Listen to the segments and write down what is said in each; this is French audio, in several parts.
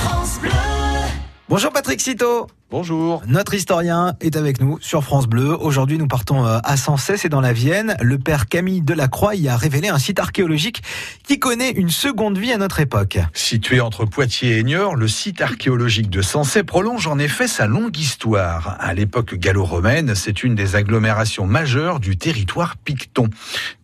France Bleu. Bonjour Patrick Citeau. Bonjour. Notre historien est avec nous sur France Bleu. Aujourd'hui, nous partons euh, à Sanssé, c'est dans la Vienne. Le père Camille Delacroix y a révélé un site archéologique qui connaît une seconde vie à notre époque. Situé entre Poitiers et Niort, le site archéologique de Sanssé prolonge en effet sa longue histoire. À l'époque gallo-romaine, c'est une des agglomérations majeures du territoire picton.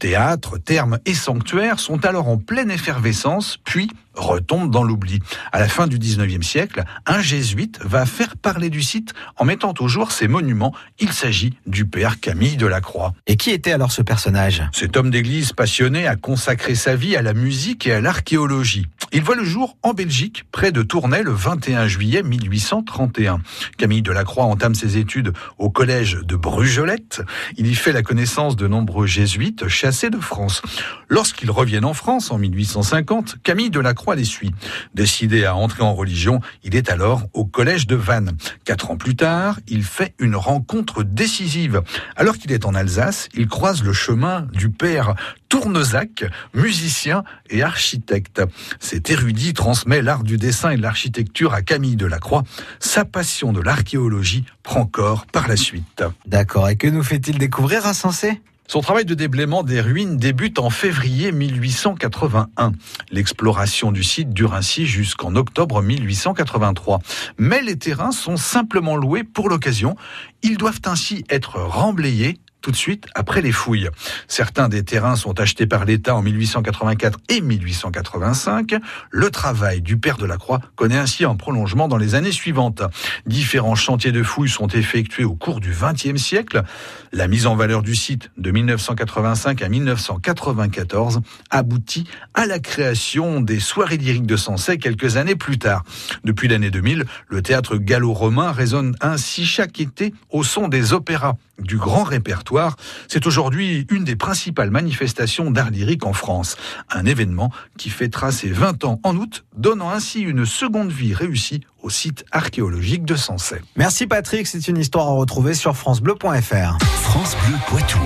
Théâtre, thermes et sanctuaires sont alors en pleine effervescence, puis retombent dans l'oubli. À la fin du 19e siècle, un jésuite va faire parler du site en mettant au jour ses monuments. Il s'agit du père Camille Delacroix. Et qui était alors ce personnage? Cet homme d'église passionné a consacré sa vie à la musique et à l'archéologie. Il voit le jour en Belgique, près de Tournai, le 21 juillet 1831. Camille Delacroix entame ses études au collège de Brugelette. Il y fait la connaissance de nombreux jésuites chassés de France. Lorsqu'ils reviennent en France en 1850, Camille Delacroix suit. Décidé à entrer en religion, il est alors au collège de Vannes. Quatre ans plus tard, il fait une rencontre décisive. Alors qu'il est en Alsace, il croise le chemin du père Tournezac, musicien et architecte. Cet érudit transmet l'art du dessin et de l'architecture à Camille Delacroix. Sa passion de l'archéologie prend corps par la suite. D'accord. Et que nous fait-il découvrir à Sensé son travail de déblaiement des ruines débute en février 1881. L'exploration du site dure ainsi jusqu'en octobre 1883. Mais les terrains sont simplement loués pour l'occasion. Ils doivent ainsi être remblayés tout de suite après les fouilles. Certains des terrains sont achetés par l'État en 1884 et 1885. Le travail du père de la Croix connaît ainsi un prolongement dans les années suivantes. Différents chantiers de fouilles sont effectués au cours du XXe siècle. La mise en valeur du site de 1985 à 1994 aboutit à la création des soirées lyriques de Sensei quelques années plus tard. Depuis l'année 2000, le théâtre gallo-romain résonne ainsi chaque été au son des opéras du grand répertoire. C'est aujourd'hui une des principales manifestations d'art lyrique en France. Un événement qui fêtera ses 20 ans en août, donnant ainsi une seconde vie réussie au site archéologique de Sensey. Merci Patrick, c'est une histoire à retrouver sur francebleu.fr. France Bleu Poitou.